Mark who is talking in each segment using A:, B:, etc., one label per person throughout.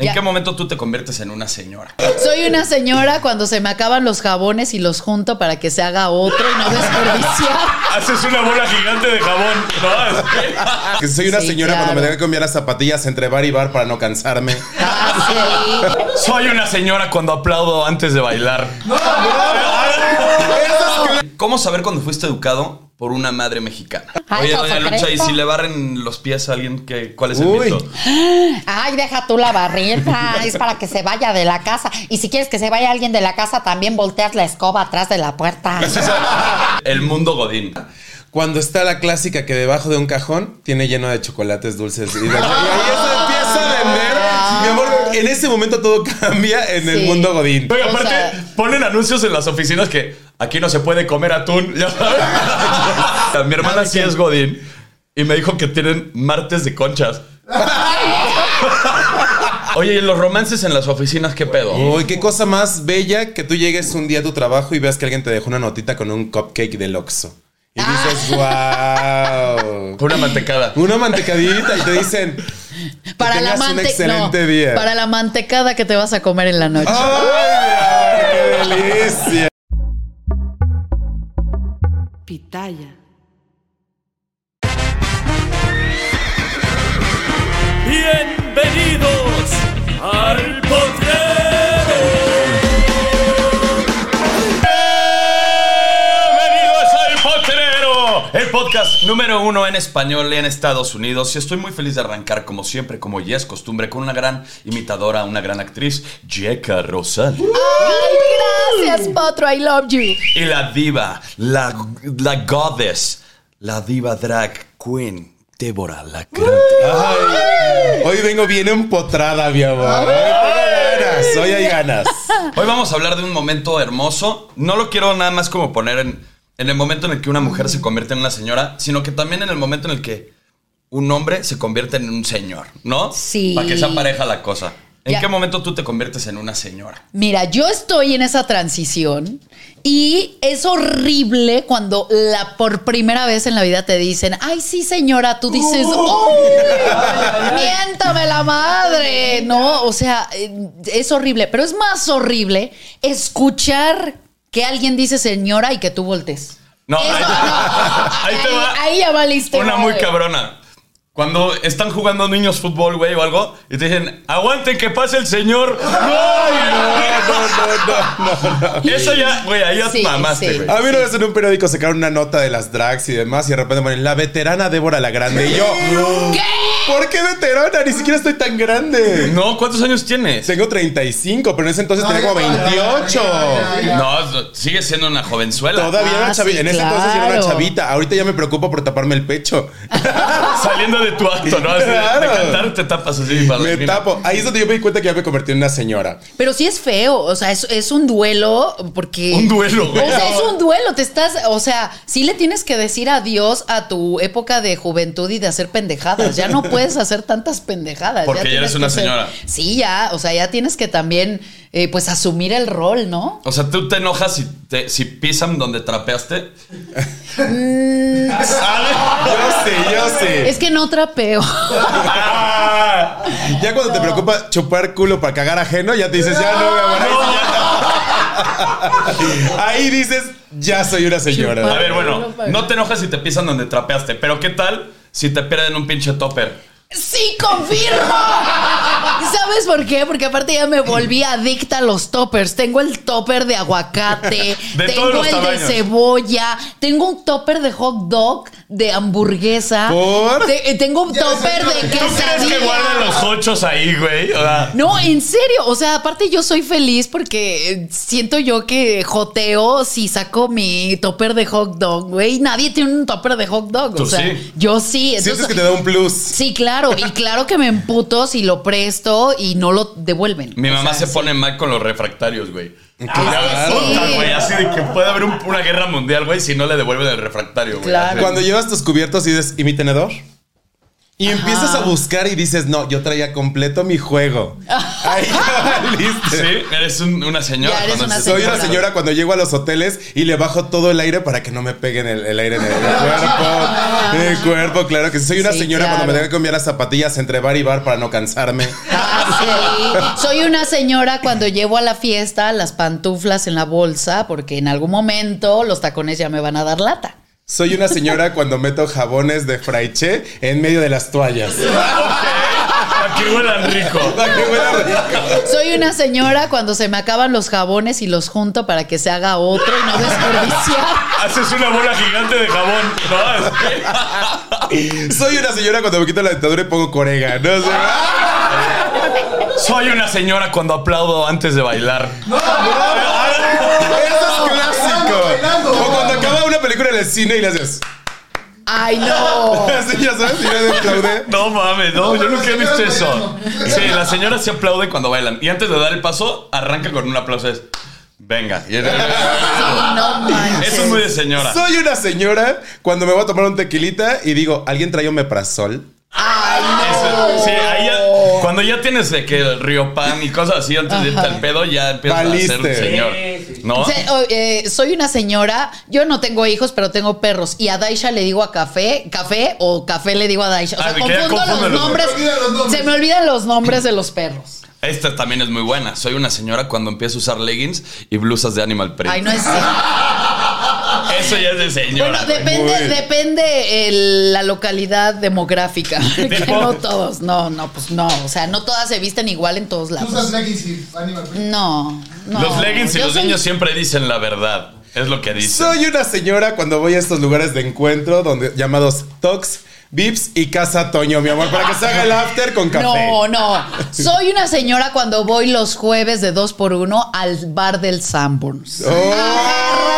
A: ¿En
B: Ya.
A: qué momento tú te conviertes en una señora?
B: Soy una señora cuando se me acaban los jabones y los junto para que se haga otro y no desperdiciar.
A: Haces una bola gigante de jabón, ¿no?
C: Que soy una
B: Sí,
C: señora
B: claro.
C: cuando me tengo que cambiar las zapatillas entre bar y bar para no cansarme.
B: Ah,
A: Soy una señora cuando aplaudo antes de bailar. ¿Cómo saber cuando fuiste educado por una madre mexicana?
D: Ay,
A: Oye, doña. Lucha, ¿y si le barren los pies a alguien, que, cuál es el
C: Uy.
A: mito?
D: Ay, deja tú la barrienta, es para que se vaya de la casa. Y si quieres que se vaya alguien de la casa, también volteas la escoba atrás de la puerta.
A: El mundo godín.
C: Cuando está la clásica que debajo de un cajón tiene lleno de chocolates dulces. Y, de- y ahí eso empieza a vender. Mi amor, en ese momento todo cambia en el
B: Sí.
C: mundo godín.
A: Oye,
B: O
A: aparte,
B: sea-
A: ponen anuncios en las oficinas que aquí no se puede comer atún, ya sabes. Mi hermana sí es godín y me dijo que tienen martes de conchas. Oye, ¿y los romances en las oficinas qué pedo?
C: Uy, qué cosa más bella que tú llegues un día a tu trabajo y veas que alguien te dejó una notita con un cupcake del Oxxo. Y dices, wow.
A: Una mantecada.
C: Una mantecadita y te dicen,
B: Para
C: que
B: la
C: tengas un excelente
B: no,
C: día.
B: Para la mantecada que te vas a comer en la noche.
C: ¡ay, qué delicia!
E: Pitaya.
F: Bienvenidos al potrero.
A: Podcast número uno en español en Estados Unidos. Y estoy muy feliz de arrancar, como siempre, como ya es costumbre, con una gran imitadora, una gran actriz, Jeka Rosal.
B: Ay, gracias, Potro. I love you.
A: Y la diva, la, la goddess, la diva drag queen, Débora la Grande.
C: Ay, hoy vengo bien empotrada, mi amor. Hoy tengo ganas, hoy hay ganas.
A: Hoy vamos a hablar de un momento hermoso. No lo quiero nada más como poner en, en el momento en el que una mujer se convierte en una señora, sino que también en el momento en el que un hombre se convierte en un señor, ¿no?
B: Sí.
A: Para que sea pareja la cosa. ¿En
B: Ya.
A: qué momento tú te conviertes en una señora?
B: Mira, yo estoy en esa transición y es horrible cuando la por primera vez en la vida te dicen, ay, sí, señora, tú dices, ¡oh! ¡Miéntame la madre! No, o sea, eh, es horrible, pero es más horrible escuchar que alguien dice señora y que tú voltes.
A: No,
B: Eso,
A: ahí,
B: no.
A: ahí te va.
B: Ahí ya valiste.
A: Una muy cabrona. Cuando están jugando niños fútbol, güey, o algo, y te dicen, aguanten que pase el señor. ¡No! Eso ya, güey, ahí ya
B: Sí,
A: mamaste,
B: sí.
A: güey.
C: A mí una vez en un periódico sacaron una nota de las drags y demás y de repente ponen la veterana Débora la Grande. Y yo,
B: ¿Qué?
C: ¿Por qué veterana? Ni siquiera estoy tan grande.
A: No, ¿cuántos años tienes?
C: Tengo 35, pero en ese entonces tenía como 28.
A: No, sigue siendo una jovenzuela.
C: Todavía era
B: Ah,
C: una chavita.
B: sí,
C: en ese entonces era una chavita. Ahorita ya me preocupo por taparme el pecho.
A: Saliendo de tu acto, ¿no? Así de-
C: Claro.
A: de cantar te tapas así. para
C: Me tapo. Ahí es donde yo me di cuenta que ya me convertí en una señora.
B: Pero sí es feo, o sea, es, es un duelo porque...
A: Un duelo, güey.
B: O sea, es un duelo, te estás, o sea, sí le tienes que decir adiós a tu época de juventud y de hacer pendejadas. Ya no puedes hacer tantas pendejadas.
A: Porque ya eres una
B: ser-
A: señora.
B: Sí, ya, o sea, ya tienes que también, eh, pues, asumir el rol, ¿no?
A: O sea, tú te enojas si, te, si pisan donde trapeaste. ¿Sale?
C: Yo sí, yo sí.
B: Es que no trapeo.
C: Ya cuando te preocupa chupar culo para cagar ajeno, ya te dices, ya no, mi amor, ahí dices, ya soy una señora.
A: A ver, bueno, no te enojas si te pisan donde trapeaste, pero ¿qué tal si te pierden un pinche topper?
B: Sí, confirmo. ¿Sabes por qué? Porque aparte ya me volví adicta a los toppers. Tengo el topper de aguacate,
A: De
B: tengo el
A: tamaños.
B: de cebolla, tengo un topper de hot dog, de hamburguesa.
C: ¿Por?
B: Te- eh, tengo un topper de
A: ¿Tú crees que
B: quesadilla.
A: guardan los hochos ahí, güey?
B: No, en serio. O sea, aparte yo soy feliz porque eh, siento yo que joteo si saco mi topper de hot dog, güey. Nadie tiene un topper de hot dog.
A: Tú
B: o sea,
A: sí.
B: yo sí.
C: Sientes
B: Entonces,
C: que te da un plus.
B: Sí, claro. Y claro que me emputo si lo presto y no lo devuelven.
A: mi
B: O
A: mamá
B: sea,
A: se
B: sí.
A: pone mal con los refractarios, güey.
C: Claro.
A: Puta, güey, así de que puede haber un- una guerra mundial, güey, si no le devuelven el refractario, güey.
B: Claro.
A: Así.
C: Cuando llevas tus cubiertos y dices, ¿y mi tenedor? Y empiezas a buscar y dices, no, yo traía completo mi juego. Ahí ya valiste.
A: Sí, eres un- una señora.
B: Ya eres
A: cuando
B: una
A: se-
C: Soy una
B: Señora.
C: cuando llego a los hoteles y le bajo todo el aire para que no me peguen el, el aire en el, cuerpo. En el cuerpo, claro que sí. Soy una
B: Sí,
C: señora
B: claro.
C: cuando me tengo que cambiar las zapatillas entre bar y bar para no cansarme.
B: Ah, sí. Soy una señora cuando llevo a la fiesta las pantuflas en la bolsa porque en algún momento los tacones ya me van a dar lata.
C: Soy una señora cuando meto jabones de fraiche en medio de las toallas.
A: Aquí huelan rico.
C: Para que huela rico.
B: Soy una señora cuando se me acaban los jabones y los junto para que se haga otro y no desperdiciar.
A: Haces una bola gigante de jabón, ¿no?
C: Soy una señora cuando me quito la dentadura y pongo corega. No sé.
A: Soy una señora cuando aplaudo antes de bailar.
C: Eso es clásico. O cuando acaba una película en el cine y le haces.
B: Ay, no.
C: Así ya sabes, y le aplaude.
A: No mames, no, yo nunca he visto eso. Sí, la señora se aplaude cuando bailan. Y antes de dar el paso, arranca con un aplauso. Es, venga.
B: Sí, no manches.
A: Eso es muy de señora.
C: Soy una señora cuando me voy a tomar un tequilita y digo, ¿alguien trae omeprazol?
B: Ay,
A: Eso- sí, ahí ya-
B: no.
A: cuando ya tienes de que el río pan y cosas así antes de irte al pedo, ya empiezas a ser señor. ¿No?
B: Se- eh, soy una señora, yo no tengo hijos, pero tengo perros. Y a Daisha le digo a café, café o café le digo a Daisha. O sea,
A: Ah,
B: confundo los nombres. Se me olvidan los nombres de los perros.
A: Esta también es muy buena. Soy una señora cuando empiezo a usar leggings y blusas de animal print.
B: Ay, no es cierto.
A: Eso ya es de señora.
B: Bueno, depende, depende el- la localidad demográfica. que no todos, no, no, pues no. O sea, no todas se visten igual en todos
G: Tú usas
B: lados.
G: leggings y animal.
B: No, no.
A: los leggings y
B: Yo
A: los
B: soy-
A: niños siempre dicen la verdad. Es lo que dicen.
C: Soy una señora cuando voy a estos lugares de encuentro donde llamados Tox, Vips y Casa Toño, mi amor, para que se haga el after con café.
B: No, no. Soy una señora cuando voy los jueves de dos por uno al bar del Sanborns.
C: Oh,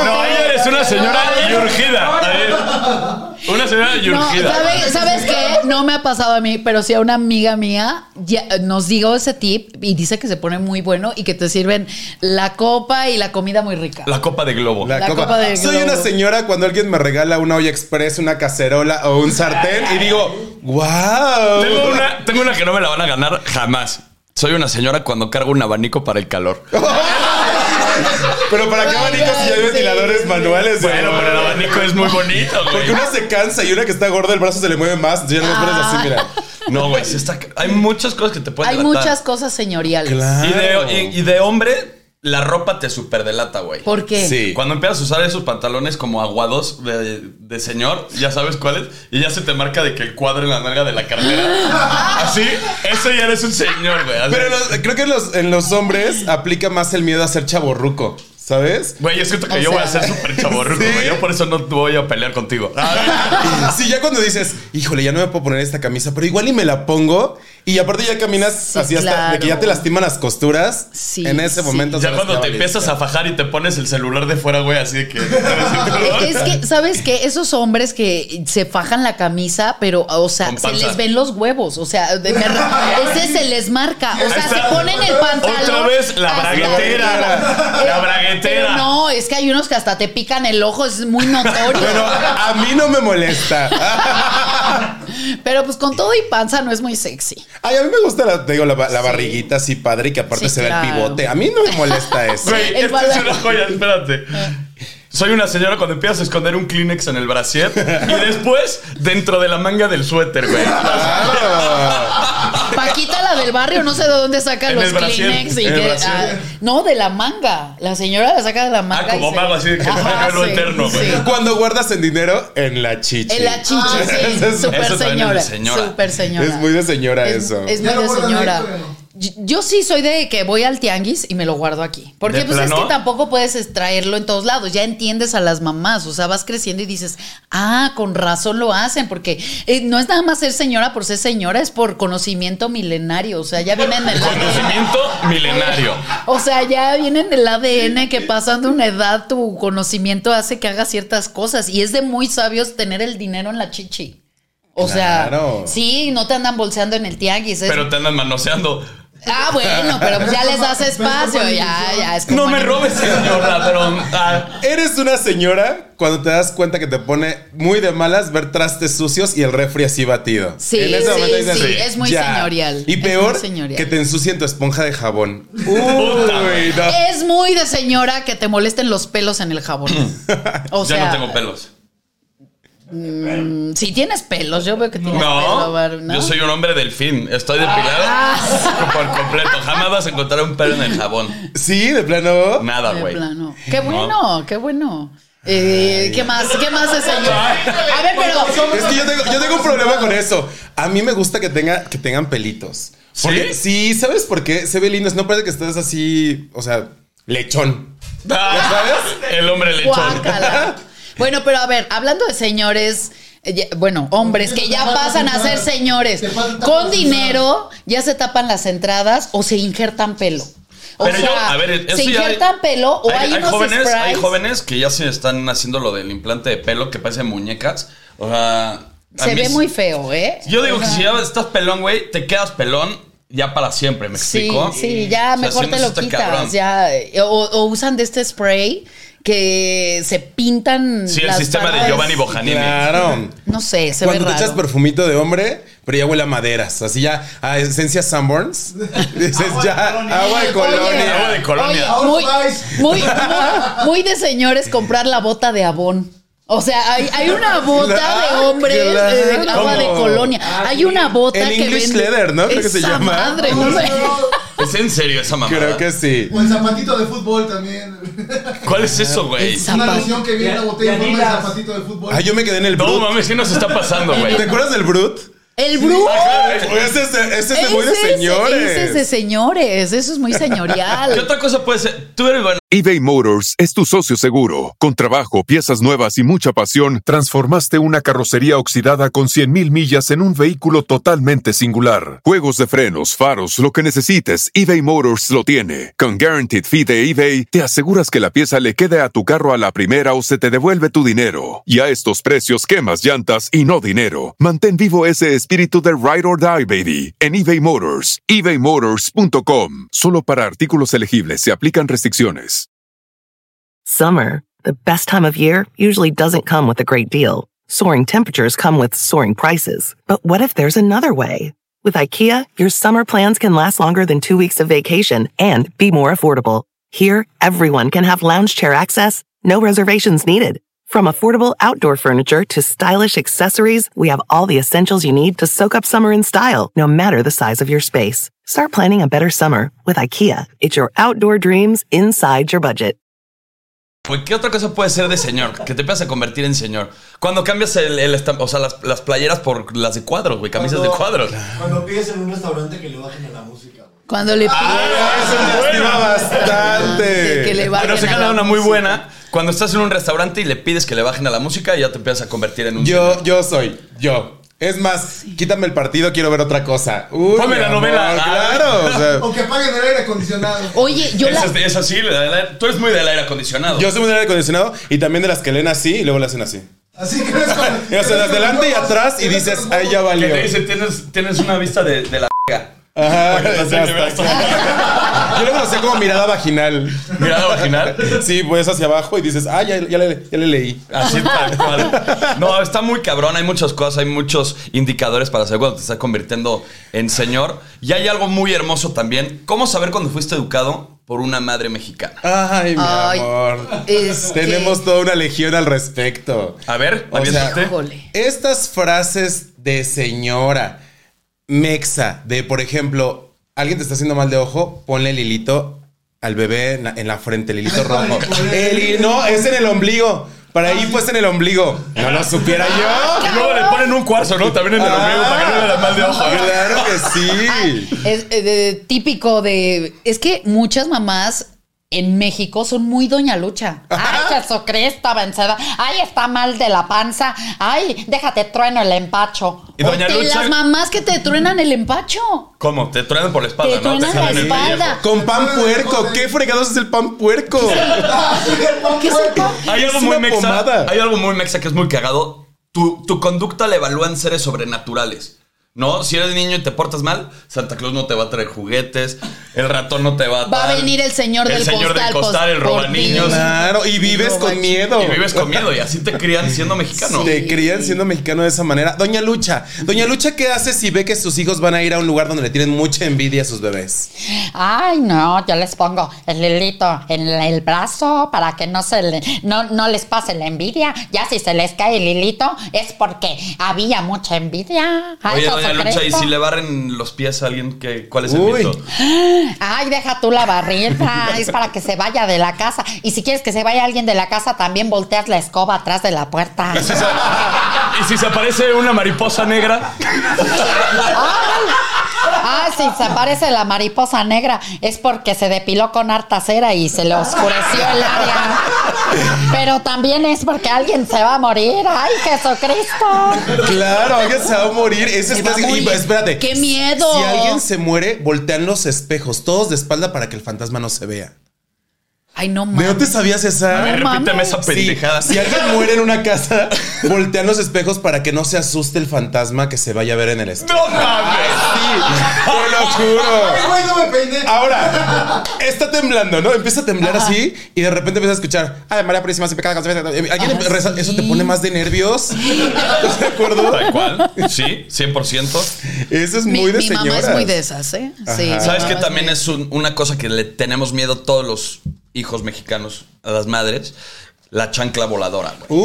A: No, ahí eres una señora y urgida. Una señora y
B: No,
A: urgida.
B: ¿sabes, ¿sabes qué? No me ha pasado a mí, pero sí a una amiga mía ya, nos digo ese tip y dice que se pone muy bueno y que te sirven la copa y la comida muy rica.
A: La copa de globo.
C: la
B: La
C: copa.
B: copa de
C: Soy
B: globo.
C: una señora cuando alguien me regala una olla express, una cacerola o un sartén y digo, wow.
A: Tengo una, tengo una que no me la van a ganar jamás. Soy una señora cuando cargo un abanico para el calor.
C: Pero para qué abanicos si ya hay ventiladores manuales.
A: Bueno, pero el abanico es muy bonito, güey.
C: Porque una se cansa y una que está gorda, el brazo se le mueve más. Entonces ya no pones así, mira.
A: No, güey, sí está. Hay muchas cosas que te pueden
B: Hay muchas cosas señoriales.
C: Claro.
A: Y de, y- y de hombre, la ropa te super delata, güey.
B: ¿Por qué?
C: Sí.
A: Cuando empiezas a usar esos pantalones como aguados de, de señor, ya sabes cuáles, y ya se te marca de que el cuadro en la nalga de la cartera. Así, eso ya eres un señor, güey.
C: Pero los- creo que en los, en los hombres aplica más el miedo a ser chaborruco, ¿sabes?
A: Güey, yo siento que
B: O
A: yo voy a
B: sea-
A: ser súper chaborruco,
C: ¿Sí?
A: güey. Yo por eso no voy a pelear contigo.
C: Sí, ya cuando dices, híjole, ya no me puedo poner esta camisa, pero igual y me la pongo. Y aparte ya caminas
B: Sí,
C: así hasta
B: claro.
C: de que ya te lastiman las costuras.
B: Sí,
C: en ese
B: sí.
C: momento
A: Ya
C: sabes
A: cuando te empiezas a fajar y te pones el celular de fuera, güey, así de que.
B: Es que, ¿sabes qué? Esos hombres que se fajan la camisa, pero, o sea, se les ven los huevos. O sea, de verdad, ese se les marca. O sea, se ponen el pantalón.
A: Otra vez la braguetera. La braguetera.
B: Pero no, es que hay unos que hasta te pican el ojo, es muy notorio.
C: Pero a mí no me molesta.
B: Pero pues con todo y panza no es muy sexy.
C: Ay, a mí me gusta la, te digo, la, la barriguita así padre y que aparte
B: Sí,
C: se ve el
B: claro.
C: pivote. A mí no me molesta eso.
A: Güey, esta es una joya, espérate. Soy una señora cuando empiezas a esconder un Kleenex en el brasier y después dentro de la manga del suéter, güey.
C: Claro.
B: Paquita, la del barrio, no sé de dónde saca
A: En
B: los
A: el
B: Kleenex. y
A: el
B: que- ah, no, de la manga. La señora la saca de la manga.
A: Ah, como
B: y se-
A: mago, así de que
B: Ajá,
A: lo
B: sí,
A: eterno,
B: sí.
C: Cuando guardas en dinero, en la chichi.
B: En la sí.
C: Es-
B: Súper
A: eso también
B: señora.
A: es de señora.
B: Señora.
C: Es muy de señora
B: Es-
C: eso.
B: Es muy de señora. Yo, yo sí soy de que voy al tianguis y me lo guardo aquí. Porque
A: ¿De
B: pues es que tampoco puedes extraerlo en todos lados. Ya entiendes a las mamás. O sea, vas creciendo y dices, ah, con razón lo hacen. Porque eh, no es nada más ser señora por ser señora, es por conocimiento milenario. O sea, ya vienen del ADN.
A: Conocimiento milenario.
B: O sea, ya vienen del ADN que pasando una edad tu conocimiento hace que hagas ciertas cosas. Y es de muy sabios tener el dinero en la chichi. O
C: Claro.
B: sea, sí, no te andan bolseando en el tianguis. es-
A: Pero te andan manoseando.
B: Ah, bueno, pero pues ya les das espacio, ya, ya. Es como
A: No me robes, señora, pero. ah,
C: Eres una señora cuando te das cuenta que te pone muy de malas ver trastes sucios y el refri así batido.
B: Sí,
C: En ese
B: sí,
C: momento dices,
B: sí, es muy
C: "Ya".
B: señorial,
C: Y peor,
B: señorial.
C: que te ensucien tu esponja de jabón. Uy,
A: Puta.
C: no.
B: Es muy de señora que te molesten los pelos en el jabón. O
A: ya no tengo pelos.
B: Mm, si tienes pelos, yo veo que tienes
A: No,
B: pelo, Bar- ¿no?
A: yo soy un hombre delfín. Estoy depilado
B: Ah.
A: por completo. Jamás vas a encontrar un pelo en el jabón.
C: Sí, de plano.
A: Nada,
B: De
A: güey.
B: plano. Qué bueno, qué bueno. Eh, ¿Qué más? ¿Qué más de señora? A ver, pero.
C: Es que yo tengo, yo tengo un problema con eso. A mí me gusta que, tenga, que tengan pelitos. Porque, ¿Sí? ¿sabes por qué? Se ve lindo. No parece que estás así, o sea, lechón.
A: Ah,
C: ¿Sabes?
A: El hombre lechón.
B: Guácala. Bueno, pero a ver, hablando de señores, eh, bueno, hombres que ya pasan a ser señores, con dinero ya se tapan las entradas o se injertan pelo. O
A: Pero
B: sea,
A: yo, a ver, eso
B: se
A: ya hay-
B: injertan pelo o hay, unos
A: jóvenes, hay jóvenes que ya se están haciendo lo del implante de pelo que parecen muñecas. O sea.
B: Se ve
A: es-
B: muy feo, ¿eh?
A: Yo digo
B: O
A: que si ya estás pelón, güey, te quedas pelón ya para siempre, ¿me
B: Sí,
A: explico?
B: sí, ya
A: O sea,
B: mejor
A: si
B: te lo quitas. Ya, eh, o, o usan de este spray que se pintan.
A: Sí, el
B: las
A: sistema de. Giovanni Bojanini.
C: Claro.
B: No sé, se
C: Cuando
B: ve
C: te echas
B: raro.
C: perfumito de hombre, pero ya huele a maderas. Así ya a esencia Sanborns. Dices ya agua de colonia.
A: Agua de colonia.
B: Oye, muy, muy, muy, muy de señores comprar la bota de abón. O sea, hay, hay una bota
C: Claro,
B: de hombres
C: claro.
B: eh, de agua de colonia. Hay una bota
C: El
B: que
C: English
B: vende.
C: leather, ¿no? Creo que se
B: Esa
C: llama.
B: madre, no sé.
A: ¿Es en serio esa mamada?
C: Creo que sí.
G: O el zapatito de fútbol también.
A: ¿Cuál es eso, güey?
B: El
G: Una loción que viene en la botella en forma de zapatito de fútbol.
C: Ah, yo me quedé en el
A: No
C: Brut.
A: mames, ¿qué nos está pasando, güey?
C: ¿Te acuerdas del Brut?
B: El Bru.
C: Ese es, de- ese es de muy de señores.
B: ese es de señores. Eso es muy
A: ¿Qué
B: señorial.
A: otra cosa puede ser? Tú eres bueno.
H: eBay Motors es tu socio seguro. Con trabajo, piezas nuevas y mucha pasión, transformaste una carrocería oxidada con 100.000 millas en un vehículo totalmente singular. Juegos de frenos, faros, lo que necesites, eBay Motors lo tiene. Con Guaranteed Fee de eBay, te aseguras que la pieza le quede a tu carro a la primera o se te devuelve tu dinero. Y a estos precios, quemas llantas y no dinero. Mantén vivo ese espíritu de Ride or Die, baby, en eBay Motors. ebaymotors.com. Solo para artículos elegibles se aplican restricciones.
I: Summer, the best time of year, usually doesn't come with a great deal. Soaring temperatures come with soaring prices. But what if there's another way? With IKEA, your summer plans can last longer than two weeks of vacation and be more affordable. Here, everyone can have lounge chair access, no reservations needed. From affordable outdoor furniture to stylish accessories, we have all the essentials you need to soak up summer in style, no matter the size of your space. Start planning a better summer with IKEA. It's your outdoor dreams inside your budget.
A: Güey, ¿Qué otra cosa puede ser de señor? Que te empiezas a convertir en señor. Cuando cambias el, el estamp- o sea, las, las playeras por las de cuadros, güey, camisas de cuadros.
J: Cuando pides en un restaurante que le bajen a la música.
B: Cuando le
A: Ah,
B: pides.
C: Eso me lastima bastante.
B: Que le bajen
A: Pero se
B: a
A: gana
B: la
A: una muy buena. Cuando estás en un restaurante y le pides que le bajen a la música, ya te empiezas a convertir en un señor.
C: Yo, yo soy, yo. Es más, quítame el partido, quiero ver otra cosa. Uy,
A: Ponme la novela. Ah.
C: Claro, o sea,
G: O que apaguen el aire acondicionado.
B: Oye, yo la.
A: Esa es, es así, la- la- tú eres muy del aire acondicionado.
C: yo soy muy del aire acondicionado y también de las que leen así y luego le hacen así.
G: Así que eres como.
C: Y hacen
G: eres
C: adelante y atrás y dices, ahí ya
A: que
C: valió.
A: te dice, tienes, tienes una vista de, de la
C: Ajá. Yo lo conocía como mirada vaginal.
A: mirada vaginal.
C: Sí, pues hacia abajo y dices, ah, ya, ya le, ya le leí.
A: Así tal cual. No, está muy cabrón. Hay muchas cosas, hay muchos indicadores para saber cuando te estás convirtiendo en señor. Y hay algo muy hermoso también. ¿Cómo saber cuando fuiste educado por una madre mexicana?
C: Ay, mi
B: Ay,
C: amor.
B: es que-
C: Tenemos toda una legión al respecto.
A: A ver,
C: O sea. Estas frases de señora mexa de, por ejemplo, alguien te está haciendo mal de ojo, ponle el hilito al bebé en la, en la frente, el hilito rojo. El no, es en el ombligo. Para ahí pues en el ombligo. No lo supiera yo.
A: Y luego le ponen un cuarzo, ¿no? También en el ombligo para que no le den mal de ojo.
C: Claro que sí.
B: Es eh, de- típico de. Es que muchas mamás en México son muy Doña Lucha.
D: Ay, Jesucristo, vencedor. Ay, está mal de la panza. Ay, déjate trueno el empacho.
A: Y Doña
B: Porque
A: Lucha.
B: Las mamás que te truenan el empacho.
A: ¿Cómo? Te truenan por la espalda,
B: Te
A: ¿no?
B: truenan
A: jalan
B: la
A: el
B: espalda.
C: Con pan puerco. ¿Qué fregados es el pan puerco?
B: ¿Qué sepa?
A: Hay algo
C: Es
A: muy mexa.
C: pomada.
A: Hay algo muy mexa que es muy cagado. Tu, tu conducta la evalúan seres sobrenaturales. ¿No? Si eres niño y te portas mal, Santa Claus no te va a traer juguetes, el ratón no te va a
B: Va a
A: dar-
B: venir el señor
A: el
B: del
A: señor
B: costal,
A: del costal, el roba niños.
C: Claro, y vives con miedo.
A: Y vives con miedo y así te crían siendo mexicano.
C: Te crían siendo mexicano de esa manera. Doña Lucha, Doña Lucha, ¿qué hace si ve que sus hijos van a ir a un lugar donde le tienen mucha envidia a sus bebés?
D: Ay, no, yo les pongo el hilito en el brazo para que no se le, no, no les pase la envidia. Ya si se les cae el hilito es porque había mucha envidia. Ay,
A: Oye, doña
D: Jesucristo.
A: Lucha, y si le barren los pies a alguien, ¿qué, ¿cuál es el
C: Uy.
A: mito?
D: Ay, deja tú la barrita, es para que se vaya de la casa. Y si quieres que se vaya alguien de la casa, también volteas la escoba atrás de la puerta.
A: ¿Y si se, y si se aparece una mariposa negra?
D: Ay, ah, si se aparece la mariposa negra es porque se depiló con harta cera y se le oscureció el área. Pero también es porque alguien se va a morir. ¡Ay, Jesucristo!
C: Claro, alguien se va a morir. Eso
B: Se
C: está y, espérate.
B: ¡Qué miedo!
C: Si alguien se muere, voltean los espejos, todos de espalda para que el fantasma no se vea.
B: Ay, no
C: ¿De
B: mames.
C: no te sabías esa?
A: A ver,
B: No
A: repíteme
B: mames.
A: esa
C: Sí,
A: pendejada.
C: si alguien muere en una casa, voltean los espejos para que no se asuste el fantasma que se vaya a ver en el espejo.
A: ¡No mames!
C: Sí, te lo juro.
G: Ay, güey, no me peiné.
C: Ahora, está temblando, ¿no? Empieza a temblar así y de repente empieza a escuchar, ay, María Purísima, se pecada. Alguien
B: Ah,
C: reza, eso te
B: sí.
C: pone más de nervios. ¿Estás de acuerdo?
A: Tal cual. Sí, 100%.
C: Eso es
B: Mi,
C: muy de
B: mi mamá
C: señoras.
B: es muy de esas, ¿eh? Sí.
A: ¿Sabes que también es un- una cosa que le tenemos miedo todos los hijos mexicanos a las madres? La chancla voladora, güey.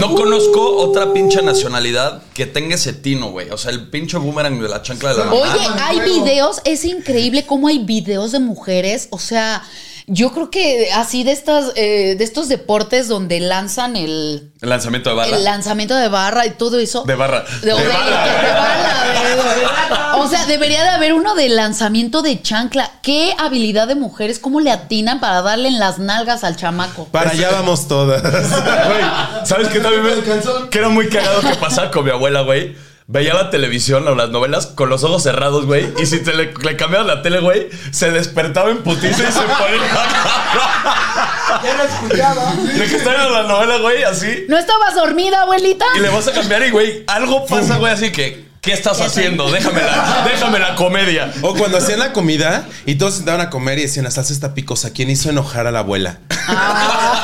A: No conozco otra pinche nacionalidad que tenga ese tino, güey. O sea, el pinche boomerang de la chancla de la mamá.
B: Oye, hay videos, es increíble cómo hay videos de mujeres, o sea, yo creo que así de estas, eh, de estos deportes donde lanzan el,
A: El lanzamiento de barra.
B: el lanzamiento de barra y todo eso.
A: De barra.
B: De, o
A: De
B: de-
A: barra.
B: o sea, debería de haber uno de lanzamiento de chancla. Qué habilidad de mujeres, cómo le atinan para darle en las nalgas al chamaco.
C: Para allá vamos todas.
A: Güey, ¿sabes qué también me, que era muy cagado que pasaba con mi abuela, güey? Veía la televisión o las novelas con los ojos cerrados, güey. Y si te le, le cambiabas la tele, güey, se despertaba en putiza y se ponía.
G: Ya lo escuchaba.
A: De que está viendo la novela, güey, así.
B: ¿No estabas dormida, abuelita?
A: Y le vas a cambiar y, güey, algo pasa, güey, así que. ¿Qué estás haciendo? Déjame la, déjame la comedia.
C: O cuando hacían la comida y todos se sentaban a comer y decían, la salsa está picosa. ¿Quién hizo enojar a la abuela?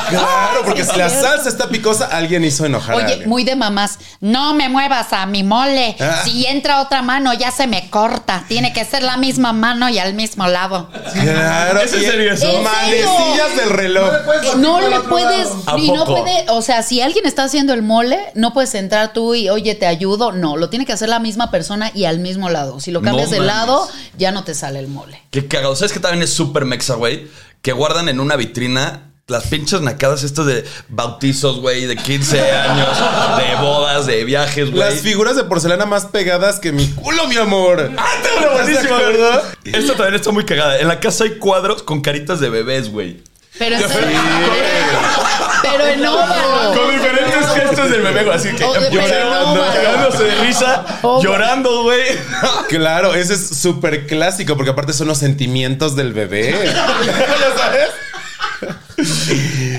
C: claro, porque si la salsa está picosa, alguien hizo enojar a
D: Oye,
C: alguien.
D: muy de mamás. No me muevas a mi mole.
C: Ah.
D: Si entra otra mano, ya se me corta. Tiene que ser la misma mano y al mismo lado.
C: Claro.
A: ¿Es en serio eso?
C: Manecillas del reloj.
B: Eh, no le puedes,
A: ¿A
B: y no puede, o sea, si alguien está haciendo el mole, no puedes entrar tú y, oye, te ayudo. No, lo tiene que hacer la misma persona y al mismo lado. Si lo cambias
A: No
B: de
A: mames.
B: lado, ya no te sale el mole.
A: Qué cagado. ¿Sabes que también es súper mexa, güey? Que guardan en una vitrina las pinches nacadas estos de bautizos, güey, de 15 años, de bodas, de viajes, güey.
C: Las figuras de porcelana más pegadas que mi culo, mi amor.
A: ¡Ah, buenísima,
C: ¿Estás de
A: ¿verdad? Esta también está muy cagada. En la casa hay cuadros con caritas de bebés, güey.
B: Pero, serio, pero en óvalo.
A: Con diferentes gestos del bebé, güey. Así que llorando, cagándose de risa,
B: Oh,
A: llorando, güey.
C: Claro, ese es súper clásico porque aparte son los sentimientos del bebé. ¿Ya sabes?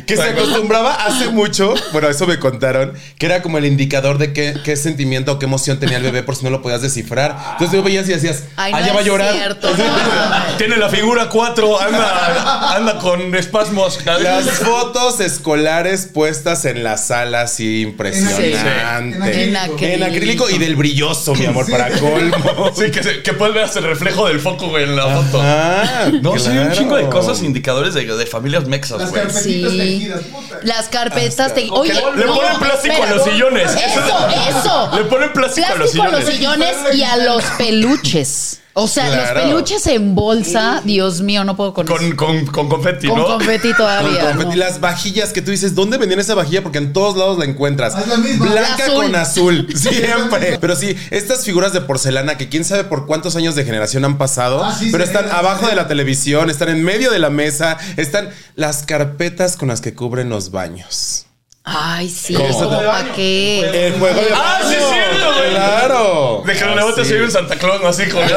C: Que se acostumbraba hace mucho, bueno, eso me contaron, que era como el indicador de qué, qué sentimiento o qué emoción tenía el bebé por si no lo podías descifrar. Entonces tú veías y decías,
B: Ay,
C: ah,
B: no
C: va a llorar.
B: cierto, no.
A: Tiene la figura 4, anda, anda con espasmos.
C: Las fotos escolares puestas en la sala, así impresionante.
G: En acrílico.
B: En
C: En acrílico y del brilloso, mi amor, para colmo.
A: Sí, que, se- que puedes ver hasta el reflejo del foco, güey, en la foto.
C: Ah,
A: No, sí, hay un
C: claro.
A: chingo de cosas, indicadores de, de familias mexas, güey.
B: Sí.
G: Tejidas, puta.
B: Las carpetas te...
A: Le,
B: Oye,
A: le
B: no,
A: ponen plástico a
B: espera.
A: los sillones.
B: Eso, eso.
A: Le ponen plástico, a los
B: Plástico a los
A: sillones.
B: sillones y a los peluches. O sea,
C: Claro.
B: los peluches en bolsa, Dios mío, no puedo con,
A: Con,
B: eso.
A: con, con confeti,
B: Con
A: ¿no?
B: confeti
C: Con
B: todavía.
C: confeti.
B: ¿no?
C: Las vajillas que tú dices, ¿dónde vendían esa vajilla? Porque en todos lados la encuentras.
G: Es la misma.
C: Blanca
B: azul.
C: con azul. Siempre. Pero sí, estas figuras de porcelana que quién sabe por cuántos años de generación han pasado,
G: Ah, sí,
C: pero
G: sí,
C: están
G: sí.
C: abajo de la televisión, están en medio de la mesa, están las carpetas con las que cubren los baños.
B: Ay, sí.
C: ¿Cómo?
B: ¿Cómo para qué?
C: El juego de
A: Ah, sí, es cierto, güey.
C: Claro.
A: De que bote
C: Así.
A: soy un Santa Claus, no así, joder.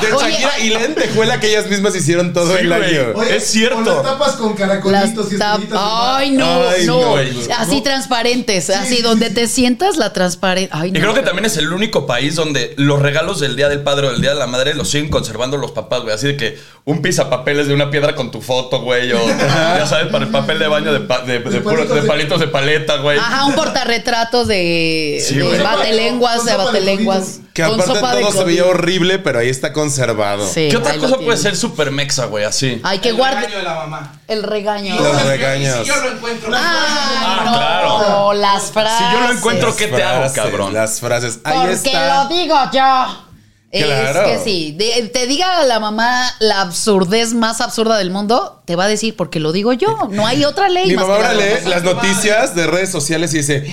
C: De
B: Oye,
C: Shakira y lentejuela que ellas mismas hicieron todo
A: Sí,
C: el año.
G: Oye,
A: Es cierto.
G: Las tapas con
B: Las
G: caracolitos y.
B: Ay, no,
C: Ay,
B: no. Así transparentes, así
G: sí,
B: donde te sientas la transparente. Ay,
A: Y
B: no.
A: creo que también es el único país donde los regalos del Día del Padre o del Día de la Madre los siguen conservando los papás, güey. Así de que un pizapapeles de una piedra con tu foto, güey. O ya sabes, para el papel de baño de, de, de puro-
G: palitos
A: de
G: de-
A: palitos de paleta, güey.
B: Ajá, un portarretratos de,
A: Sí,
B: de batelenguas, de batelenguas.
C: Que aparte
B: de
C: todo se veía horrible, pero ahí está conservado.
B: Sí,
A: ¿Qué otra cosa puede ser super mexa, güey? Así.
B: Ay, que
K: El
B: guarde
K: regaño de la mamá.
B: el regaño.
C: Los regaños.
K: Si yo lo encuentro.
B: Ah, no,
A: claro.
B: las frases.
A: Si yo lo encuentro, ¿qué te hago, cabrón?
C: Las frases. Ahí
D: Porque
C: está.
D: lo digo yo.
B: Es
C: Claro.
B: que sí. De- te diga la mamá la absurdez más absurda del mundo, te va a decir porque lo digo yo. No hay otra ley
C: Mi
B: más
C: mamá
B: que la
C: ahora
B: de
C: lee
B: la
C: las noticias de redes sociales y dice.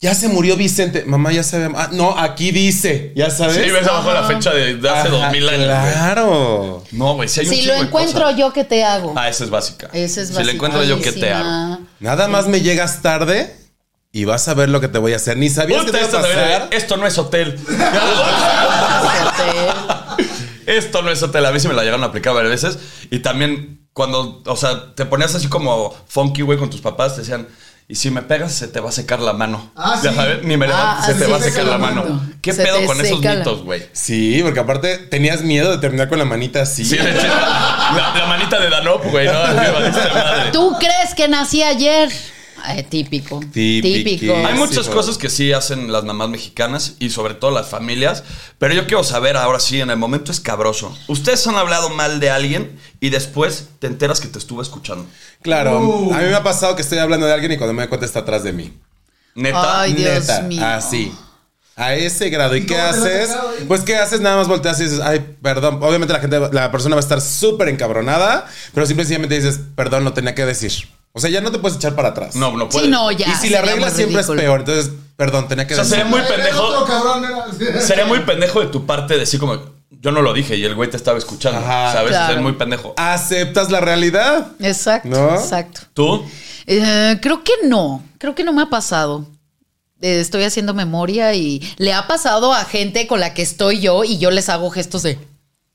C: Ya se murió Vicente. Mamá, ya sabe. Ah, no, aquí dice. Ya sabes.
A: Sí, ves abajo la fecha de, de hace dos mil años.
C: Claro.
A: No, güey, si hay un
B: Si lo encuentro yo, ¿qué te hago?
A: Ah, esa es básica.
B: Ese es
A: Si lo encuentro yo, ¿qué te hago?
C: Nada más me llegas tarde y vas a ver lo que te voy a hacer. Ni sabías que te iba
A: esto,
C: a pasar.
A: esto no es hotel. Esto no es hotel. A mí sí me la llegaron a aplicar varias veces. Y también cuando, o sea, te ponías así como funky, güey, con tus papás, te decían, y si me pegas, se te va a secar la mano.
G: Ah,
A: ya
G: sí.
A: sabes, ni me levanto,
B: Ah,
A: se te
B: sí,
A: va a
B: se
A: secar
B: seca
A: la mano.
B: mano.
A: ¿Qué
B: Se
A: pedo con esos
B: la-
A: mitos, güey?
C: Sí, porque aparte tenías miedo de terminar con la manita así.
A: Sí, de hecho, la, la manita de Danop, güey, ¿no?
B: ¿Tú crees que nací ayer? Ay, típico.
C: Típico.
B: Típico.
A: Hay muchas cosas que sí hacen las mamás mexicanas y sobre todo las familias, pero yo quiero saber ahora sí, en el momento escabroso. Ustedes han hablado mal de alguien y después te enteras que te estuvo escuchando.
C: Claro.
G: Uh.
C: A mí me ha pasado que estoy hablando de alguien y cuando me doy cuenta está atrás de mí.
A: Neta.
B: Ay, Dios
C: Neta,
B: mío.
C: así. A ese grado. ¿Y,
G: ¿Y
C: qué haces? Pues, ¿qué haces? Nada más volteas y dices, ay, perdón. Obviamente la gente, la persona va a estar súper encabronada, pero simplemente dices, perdón, lo tenía que decir. O sea, ya no te puedes echar para atrás.
A: No, no puede.
B: Sí, no, ya.
C: y si la regla siempre
B: ridículo.
C: es peor. Entonces, perdón, tenía que
A: O sea,
C: decir.
A: sería muy pendejo. Sería muy pendejo de tu parte decir como, yo no lo dije y el güey te estaba escuchando.
C: Ajá.
A: ¿Sabes?
B: Claro.
A: Sería muy pendejo.
C: Aceptas la realidad.
B: Exacto,
C: ¿No?
B: exacto.
A: ¿Tú?
B: Eh, creo que no, creo que no me ha pasado. Eh, estoy haciendo memoria y le ha pasado a gente con la que estoy yo y yo les hago gestos de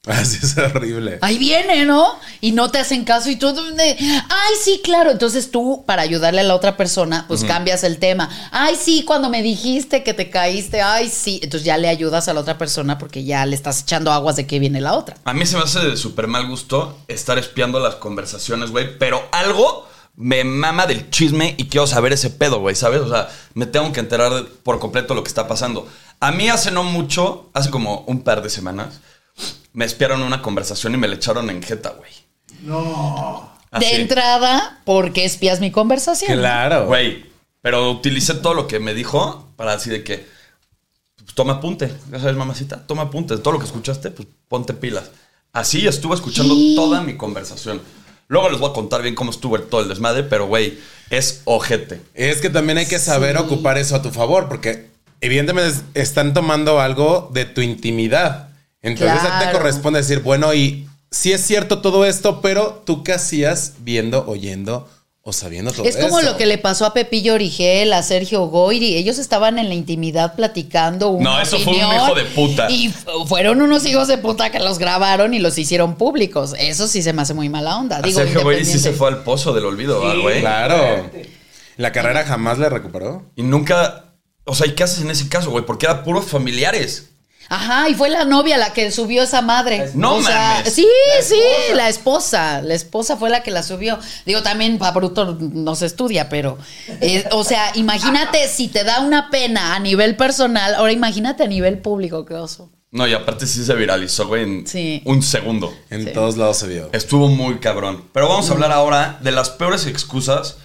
C: Así es horrible.
B: ahí viene, ¿no? Y no te hacen caso y tú ay, sí, claro. Entonces tú, para ayudarle a la otra persona, pues cambias el tema. Ay, sí, cuando me dijiste que te caíste, ay, sí. Entonces ya le ayudas a la otra persona porque ya le estás echando aguas de que viene la otra.
A: A mí se me hace de súper mal gusto estar espiando las conversaciones, güey, pero algo me mama del chisme y quiero saber ese pedo, güey, ¿sabes? O sea, me tengo que enterar por completo lo que está pasando. A mí hace no mucho, hace como un par de semanas, me espiaron una conversación y me le echaron en jeta, güey.
G: No.
A: Así.
B: De entrada, porque espías mi conversación?
C: Claro.
A: Güey, pero utilicé todo lo que me dijo para decir de que pues, toma apunte. Ya sabes, mamacita, toma apunte. Todo lo que escuchaste, pues ponte pilas. Así estuve escuchando toda mi conversación. Luego les voy a contar bien cómo estuvo el- todo el desmadre, pero güey, es ojete.
C: Es que también hay que saber ocupar eso a tu favor, porque evidentemente es- están tomando algo de tu intimidad. Entonces a ti te
B: Claro.
C: corresponde decir, bueno, y sí es cierto todo esto, pero tú qué hacías viendo, oyendo o sabiendo todo
B: Es como
C: eso?
B: lo que le pasó a Pepillo Origel, a Sergio Goyri. Ellos estaban en la intimidad platicando una
A: No, eso fue un hijo de puta.
B: Y fu- fueron unos hijos de puta que los grabaron y los hicieron públicos. Eso sí se me hace muy mala onda.
A: A
B: Digo,
A: Sergio Güey sí se fue al pozo del olvido, ¿verdad, güey.
C: Claro. La carrera jamás le recuperó.
A: Y nunca. O sea, ¿y qué haces en ese caso, güey? Porque eran puros familiares.
B: Ajá, y fue la novia la que subió esa madre.
A: No
B: O sea,
A: mames.
B: Sí, sí, la esposa. La esposa fue la que la subió. Digo, también para bruto no se estudia, pero. eh, o sea, imagínate si te da una pena a nivel personal, ahora imagínate a nivel público, qué oso.
A: No, y aparte sí se viralizó, güey, en
B: Sí.
A: un segundo.
C: En
B: Sí.
C: todos lados se vio.
A: Estuvo muy cabrón. Pero vamos a hablar ahora de las peores excusas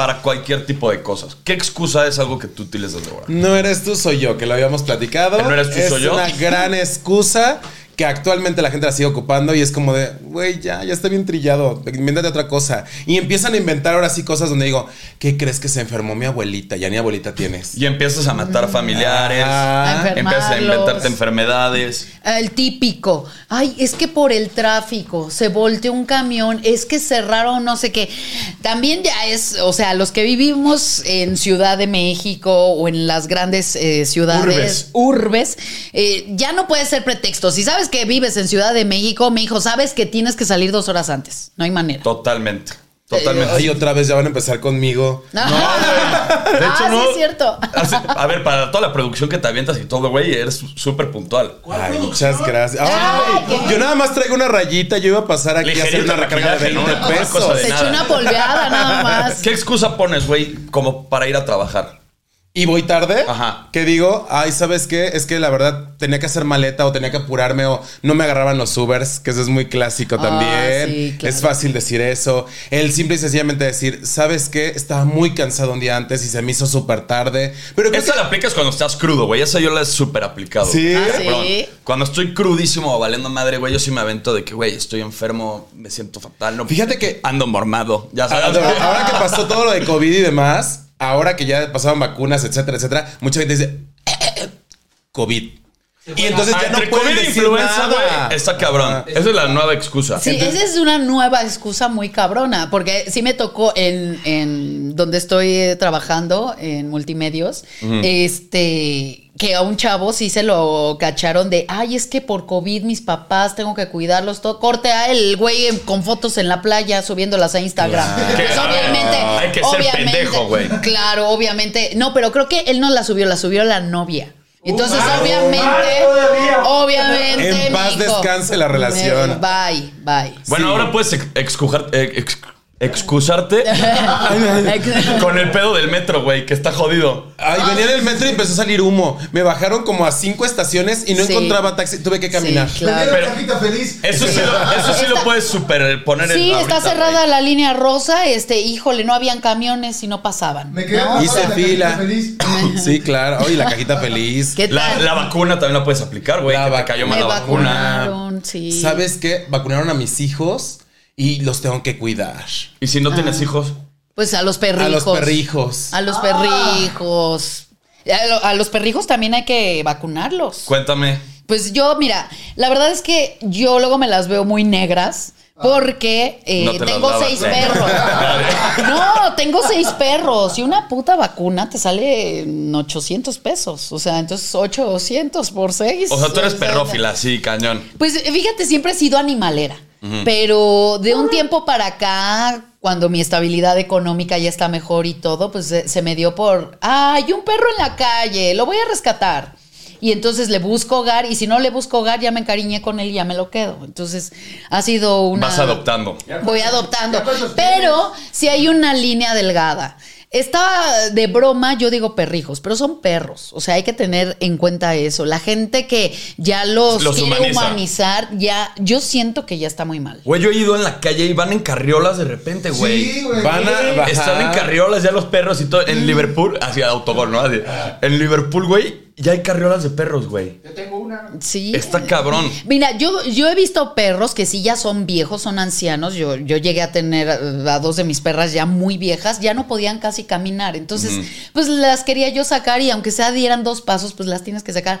A: para cualquier tipo de cosas. ¿Qué excusa es algo que tú utilizas, Débora?
C: No eres tú, soy yo, que lo habíamos platicado.
A: ¿Que no eres tú,
C: es
A: soy yo?
C: una gran excusa que actualmente la gente la sigue ocupando y es como de, güey, ya, ya está bien trillado, invéntate otra cosa. Y empiezan a inventar ahora sí cosas donde digo, ¿qué crees que se enfermó mi abuelita? Ya ni abuelita tienes.
A: Y empiezas a matar familiares,
C: Ah,
B: A
A: empiezas a inventarte enfermedades.
B: El típico. Ay, es que por el tráfico se volteó un camión, es que cerraron no sé qué. También ya es, o sea, los que vivimos en Ciudad de México o en las grandes eh, ciudades, urbes, eh, ya no puede ser pretexto. Si sabes que vives en Ciudad de México, mi hijo, sabes que tienes que salir dos horas antes. No hay manera.
A: Totalmente. Totalmente.
C: Ay, otra vez ya van a empezar conmigo.
A: De hecho,
B: ah,
A: no.
B: sí es cierto.
A: A ver, para toda la producción que te avientas y todo, güey, eres súper puntual.
C: Ay, muchas gracias. Ay, yo nada más traigo una rayita, yo iba a pasar aquí a hacer una recarga de
A: maquillaje,
C: 20
A: ¿no? Una
C: pesos.
A: cosa de
B: Se echó una polveada nada más.
A: ¿Qué excusa pones, güey, como para ir a trabajar?
C: Y voy tarde,
A: Ajá.
C: que digo, ay, ¿sabes qué? Es que la verdad tenía que hacer maleta o tenía que apurarme o no me agarraban los Ubers, que eso es muy clásico
B: Ah,
C: también.
B: sí, claro.
C: Es fácil decir eso. El simple y sencillamente decir, ¿sabes qué? Estaba muy cansado un día antes y se me hizo súper tarde. Pero
A: Esa
C: que-
A: la aplicas cuando estás crudo, güey. Esa yo la he súper aplicado.
C: Sí.
B: Ah, sí.
A: Cabrón. Cuando estoy crudísimo o valiendo madre, güey, yo sí me avento de que, güey, estoy enfermo, me siento fatal. No,
C: Fíjate que-
A: Ando mormado. Ya sabes.
C: Ahora, ahora que pasó todo lo de COVID y demás, ahora que ya pasaban vacunas, etcétera, etcétera, mucha gente dice "Eh, eh, eh, COVID. Y entonces ya no
A: entre
C: pueden
A: COVID e
C: decir
A: influenza,
C: nada.
A: güey, está cabrón. Esa es la nueva excusa.
B: Sí, esa es una nueva excusa muy cabrona, porque sí me tocó en, en donde estoy eh, trabajando, en multimedios, este, que a un chavo sí se lo cacharon de, ay, es que por COVID mis papás tengo que cuidarlos todo. Corte a el güey con fotos en la playa subiéndolas a Instagram.
A: Claro.
B: Pues obviamente,
A: Hay que ser
B: obviamente,
A: pendejo, güey.
B: Claro, obviamente. No, pero creo que él no la subió, la subió la novia. Entonces,
J: Ah,
B: obviamente,
J: todavía.
B: obviamente.
C: En paz
B: mijo,
C: descanse la relación.
B: Bye, bye.
A: Bueno,
C: Sí.
A: ahora puedes ex- excujar- eh, ex- excusarte con el pedo del metro, güey, que está jodido.
C: Ay, venía en el metro y empezó a salir humo. Me bajaron como a cinco estaciones y no
B: Sí.
C: encontraba taxi. Tuve que caminar.
B: Sí, claro.
A: Pero-
G: cajita feliz.
A: Eso sí lo, eso sí lo puedes superponer
B: Sí,
A: en
B: está cerrada la línea rosa. Este, híjole, no habían camiones y no pasaban.
G: Me quedé
C: Hice fila.
G: feliz.
C: Sí, claro. Oye, la cajita feliz.
B: ¿Qué
A: La,
B: tal?
A: la vacuna también la puedes aplicar, güey.
C: La
A: Que te cayó mal
B: Me
A: la vacuna.
B: vacunaron, sí.
C: ¿Sabes qué? Vacunaron a mis hijos y los tengo que cuidar.
A: Y si no tienes hijos,
B: Pues a los perrijos.
C: A los perrijos.
B: A los perrijos. A, lo- a los perrijos también hay que vacunarlos.
A: cuéntame.
B: Pues yo, mira, la verdad es que yo luego me las veo muy negras. Porque eh,
A: No te las
B: tengo seis perros. No, tengo seis perros. Y una puta vacuna te sale en 800 pesos. O sea, entonces 800 por seis.
A: O sea, tú eres perrófila, sí, cañón.
B: Pues fíjate, siempre he sido animalera. Pero de un tiempo para acá, cuando mi estabilidad económica ya está mejor y todo, pues se, se me dio por, ay, un perro en la calle, lo voy a rescatar. Y entonces le busco hogar y si no le busco hogar ya me encariñé con él y ya me lo quedo. Entonces ha sido una...
A: Vas adoptando.
B: Voy adoptando. Pero si hay una línea delgada. Está de broma, yo digo perrijos, pero son perros. O sea, hay que tener en cuenta eso. La gente que ya los,
A: Los
B: quiere
A: humaniza.
B: humanizar, ya, yo siento que ya está muy mal.
A: Güey, yo he ido en la calle y van en carriolas de repente, güey.
G: Sí, güey.
C: Van a bajar.
A: Están en carriolas ya los perros y todo. En Liverpool, hacia autogol, ¿no? Así. En Liverpool, güey, ya hay carriolas de perros, güey.
J: Yo tengo una.
B: Sí.
A: Está cabrón.
B: Mira, yo, yo he visto perros que sí ya son viejos, son ancianos. Yo, yo llegué a tener a dos de mis perras ya muy viejas, ya no podían casi caminar. Entonces, pues las quería yo sacar y aunque sea dieran dos pasos, pues las tienes que sacar.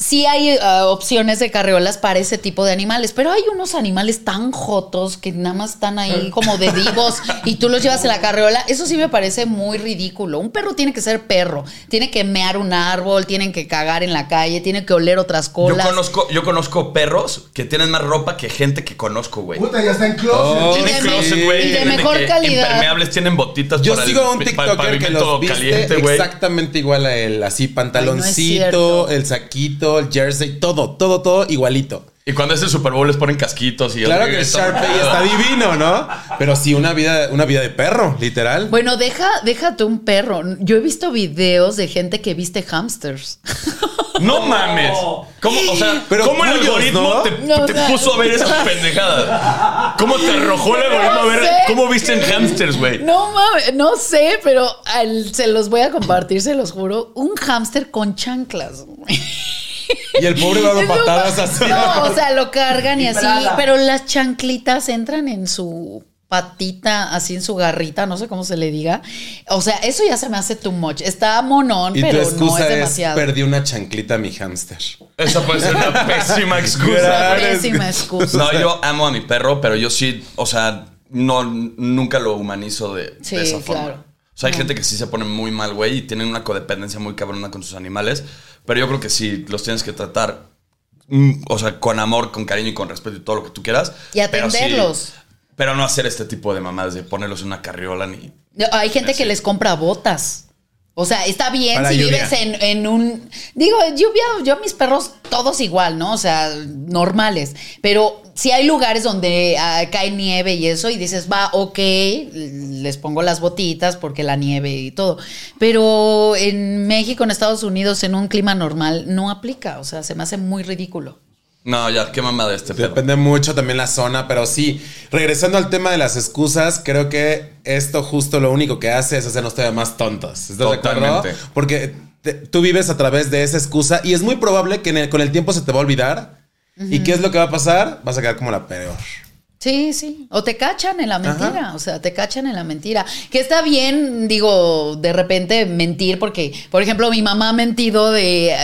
B: Sí hay eh, opciones de carriolas para ese tipo de animales, pero hay unos animales tan jotos que nada más están ahí como de divos y tú los llevas en la carriola. Eso sí me parece muy ridículo. Un perro tiene que ser perro, tiene que mear un árbol, tienen que cagar en la calle, tiene que oler otras
A: Yo
B: colas.
A: conozco, yo conozco perros que tienen más ropa que gente que conozco, güey.
G: Puta, ya está en closet.
C: Oh,
A: Tienen
B: de-
A: closet, güey.
B: y de
A: tienen
B: mejor calidad.
A: Impermeables, tienen botitas
C: Yo
A: para el-
C: sigo a un
A: para el
C: TikToker que los viste
A: caliente, güey.
C: exactamente igual a él. Así, pantaloncito, el saquito, el jersey, todo, todo, todo igualito.
A: Y cuando es el Super Bowl les ponen casquitos y
C: Claro que el Sharpay está divino, ¿no? Pero sí, una vida, una vida de perro, literal.
B: Bueno, deja, déjate un perro. Yo he visto videos de gente que viste hamsters.
A: No mames. ¿Cómo, o sea,
C: Pero
A: ¿cómo el
C: cuyos,
A: algoritmo
C: ¿no?
A: te,
B: No,
A: te
B: o sea-
A: puso a ver esas pendejadas? ¿Cómo te arrojó el algoritmo a ver
B: sé.
A: cómo visten hamsters, güey?
B: No mames, no sé, pero al- se los voy a compartir, se los juro. Un hámster con chanclas.
C: Y el pobre va
B: Es lo
C: patadas así.
B: No, o sea, lo cargan y,
J: Y
B: así, pero las chanclitas entran en su patita, así en su garrita, no sé cómo se le diga. O sea, eso ya se me hace too much. Está monón,
C: Y tu
B: pero no
C: excusa
B: es
C: es,
B: demasiado.
C: perdí una chanclita a mi hámster.
A: Esa puede ser una pésima excusa.
C: Gran
B: Pésima excusa.
A: No, yo amo a mi perro, pero yo sí, o sea, no, nunca lo humanizo de, de
B: Sí,
A: esa forma.
B: claro.
A: O sea, hay gente que sí se pone muy mal, güey, y tienen una codependencia muy cabrona con sus animales. Pero yo creo que sí los tienes que tratar, mm, o sea, con amor, con cariño y con respeto y todo lo que tú quieras.
B: Y
A: pero sí-
B: atenderlos.
A: Pero no hacer este tipo de mamadas de ponerlos en una carriola ni.
B: Hay gente que les compra botas. O sea, está bien
C: Para
B: si
C: lluvia.
B: vives en, en un. Digo, lluvia, yo mis perros todos igual, ¿no? O sea, normales. Pero si hay lugares donde ah, cae nieve y eso, y dices, va, ok, les pongo las botitas porque la nieve y todo. Pero en México, en Estados Unidos, en un clima normal, no aplica. O sea, se me hace muy ridículo.
A: No, ya, qué mamada este perro.
C: Depende mucho también la zona, pero sí, regresando al tema de las excusas, creo que esto justo lo único que hace es hacernos todavía más tontos. ¿Estás de acuerdo?
A: Totalmente.
C: Porque te- tú vives a través de esa excusa y es muy probable que el- con el tiempo se te va a olvidar. ¿Y qué es lo que va a pasar? Vas a quedar como la peor.
B: Sí, sí. O te cachan en la mentira. O sea, te cachan en la mentira. Que está bien, digo, de repente mentir, porque, por ejemplo, mi mamá ha mentido de.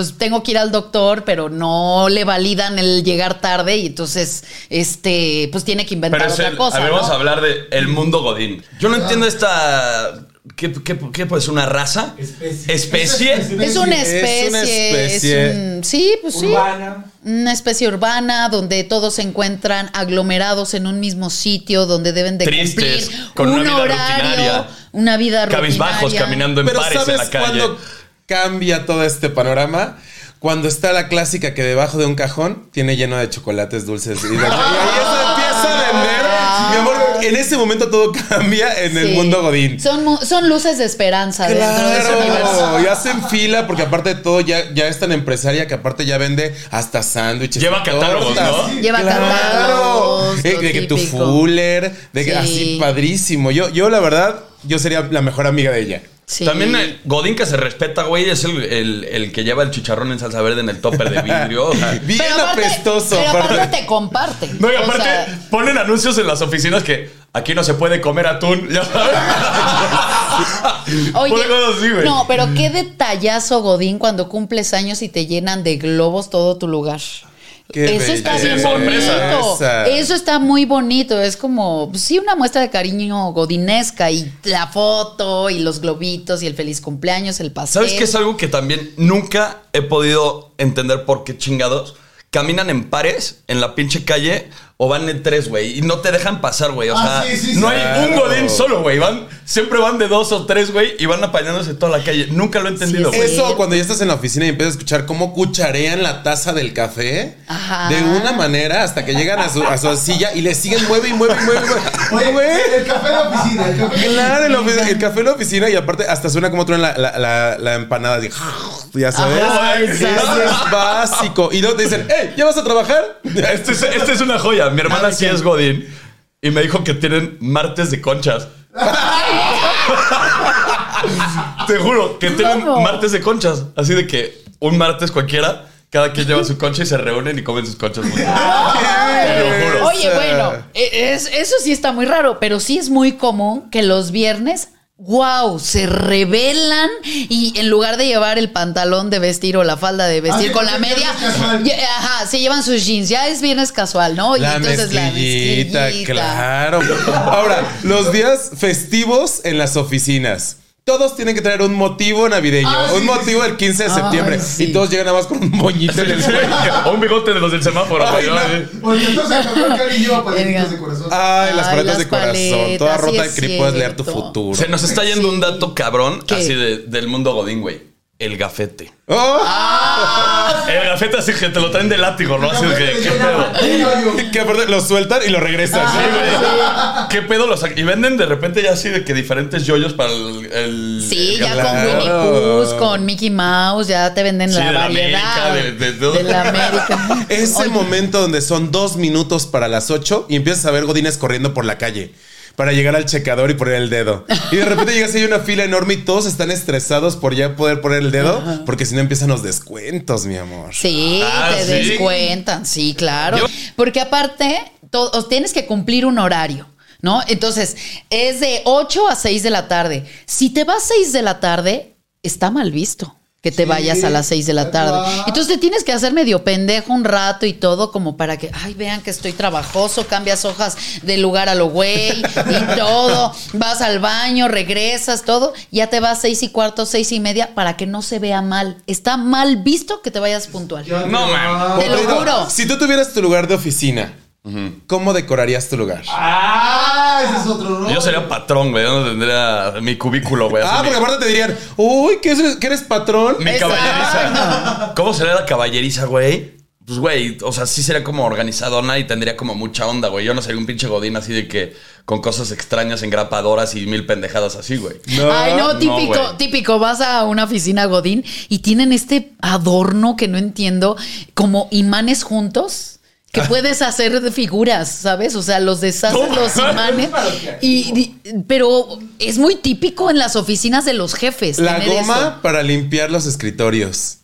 B: Pues tengo que ir al doctor, pero no le validan el llegar tarde y entonces, este, pues tiene que inventar
A: Pero es
B: otra
A: el-
B: cosa.
A: a ver,
B: ¿no?
A: vamos a hablar de el mundo Godín. Yo no entiendo esta. ¿Qué, qué, qué puede ser? ¿Una raza?
J: Especie.
A: ¿Especie?
B: Es una
C: Es
B: especie.
C: una
B: es
C: especie
B: un- sí, pues sí.
J: Urbana.
B: Una especie urbana donde todos se encuentran aglomerados en un mismo sitio, donde deben de
A: Tristes,
B: cumplir
A: con
B: un
A: una vida
B: horario,
A: rutinaria.
B: una vida
A: Cabizbajos
B: rutinaria.
A: caminando en
C: Pero
A: pares en
C: ¿sabes
A: la calle.
C: Cambia todo este panorama? Cuando está la clásica que debajo de un cajón tiene lleno de chocolates dulces. Y, de- y ahí se empieza a vender. Mi amor, en ese momento todo cambia en el mundo Godín.
B: Son, son luces de esperanza de.
C: Claro, y hacen fila porque aparte de todo ya, ya es tan empresaria que aparte ya vende hasta sándwiches.
A: Lleva catálogos. ¿no?
B: Lleva catálogos,
C: Eh, de que tu fuller, de que
B: Sí.
C: así padrísimo. Yo, yo la verdad, yo sería la mejor amiga de ella.
B: Sí.
A: También el Godín que se respeta, güey, es el, el- el que lleva el chicharrón en salsa verde en el topper de vidrio. o sea.
C: Bien
B: Pero aparte,
C: apestoso.
B: pero
C: aparte.
B: aparte te comparte.
A: No, y
B: O
A: aparte
B: sea,
A: ponen anuncios en las oficinas que aquí no se puede comer atún, ya sabes.
B: Oye,
A: así, güey.
B: no, pero qué detallazo, Godín, cuando cumples años y te llenan de globos todo tu lugar.
C: Qué
B: Eso está bien
A: Sorpresa.
B: bonito. Eso está muy bonito. Es como, pues, sí, una muestra de cariño godinesca y la foto y los globitos y el feliz cumpleaños, el pastel.
A: ¿Sabes qué es algo que también nunca he podido entender por qué chingados? Caminan en pares en la pinche calle o van en tres, güey, y no te dejan pasar, güey. O
G: Ah,
A: sea,
G: sí, sí,
A: no
G: sí.
A: hay un
C: Claro.
A: godín solo, güey. Van, siempre van de dos o tres, güey, y van apañándose toda la calle. Nunca lo he entendido.
C: Eso cuando ya estás en la oficina y empiezas a escuchar cómo cucharean la taza del café
B: Ajá.
C: de una manera hasta que llegan a su, a su silla y le siguen mueve y mueve y mueve. y mueve.
G: Oye,
C: Güey.
G: el café de la oficina. El café de la
C: Claro, en la
G: oficina.
C: oficina- el café en la oficina y aparte hasta suena como truena la, la, la, la empanada. así, ya sabes.
B: Ajá,
C: Eso es básico. Y luego te dicen, hey, ¿ya vas a trabajar?
A: Este es, este es una joya. Mi hermana sí es godín y me dijo que tienen martes de conchas. Te juro que tienen martes de conchas. Así de que un martes cualquiera, cada quien lleva su concha y se reúnen y comen sus conchas juntos. Te lo juro.
B: Oye, bueno, e- es- eso sí está muy raro, pero sí es muy común que los viernes, wow, se rebelan y en lugar de llevar el pantalón de vestir o la falda de vestir
G: Ah,
B: con la media, ajá, se llevan sus jeans. Ya es viernes casual, ¿no? Y
C: La
B: entonces
C: mezclillita,
B: la mezclillita.
C: claro. Ahora, los días festivos en las oficinas. Todos tienen que traer un motivo navideño,
G: Ah,
C: un motivo
G: sí.
C: el 15 de
B: Ay,
C: septiembre.
B: sí.
C: Y todos llegan nada más con un moñito en el
A: Sí,
C: cuello.
A: O un bigote de los del semáforo.
C: Ay, no.
G: entonces el cabrón Cari lleva paletitas de corazón.
C: Ay, las paletas de corazón.
B: paletas,
C: Toda rota de creep puedes leer tu futuro.
A: Se nos está yendo
B: Sí.
A: un dato cabrón
B: ¿Qué?
A: así de- del mundo godín, güey. El gafete.
C: ¡Oh!
A: El gafete así que te lo traen de látigo, ¿no? Así de que, ¿qué pedo?
C: Que aparte lo sueltan y lo regresan.
A: Sí, güey. ¿Qué pedo? Los, y venden de repente ya así de que diferentes yoyos para el. el-
B: Sí,
A: el
B: ya con Winnie Pooh, con Mickey Mouse, ya te venden
A: Sí,
B: la
A: de la
B: variedad.
A: América, de- de todo.
B: la América.
C: Ese
B: Oye,
C: momento donde son dos minutos para las ocho y empiezas a ver godines corriendo por la calle para llegar al checador y poner el dedo. Y de repente llegas y hay una fila enorme y todos están estresados por ya poder poner el dedo porque si no empiezan los descuentos, mi amor.
B: Sí,
A: Ah,
B: te
A: ¿sí?
B: descuentan, sí, claro.
A: Yo-
B: Porque aparte, to- os tienes que cumplir un horario. ¿No? Entonces, es de 8 a 6 de la tarde. Si te vas 6 de la tarde, está mal visto que te
G: Sí,
B: vayas a las 6 de la tarde.
G: ¿verdad?
B: Entonces te tienes que hacer medio pendejo un rato y todo como para que, ay, vean que estoy trabajoso, cambias hojas de lugar a lo güey y todo, vas al baño, regresas, todo, ya te vas seis y cuarto, seis y media para que no se vea mal. Está mal visto que te vayas puntual.
G: Ya
A: No,
G: te
A: man.
B: Te lo juro.
C: Si tú tuvieras tu lugar de oficina, ¿cómo decorarías tu lugar?
G: Ah, ese es otro, ¿no?
A: Yo sería patrón, güey. Yo no tendría mi cubículo, güey.
C: Ah,
A: mi-
C: porque aparte te dirían, uy, ¿qué eres, que eres patrón?
A: Mi
B: Exacto.
A: caballeriza. ¿Cómo sería la caballeriza, güey? Pues, güey, o sea, sí sería como organizadona y tendría como mucha onda, güey. Yo no sería un pinche godín así de que con cosas extrañas, engrapadoras y mil pendejadas así, güey.
B: Ay, no, típico, típico. Vas a una oficina Godín y tienen este adorno que no entiendo, como imanes juntos. Que puedes hacer de figuras, ¿sabes? O sea, los deshaces
A: No.
B: los imanes. Y, y- pero es muy típico en las oficinas de los jefes.
C: La
B: tener
C: goma
B: eso.
C: para limpiar los escritorios.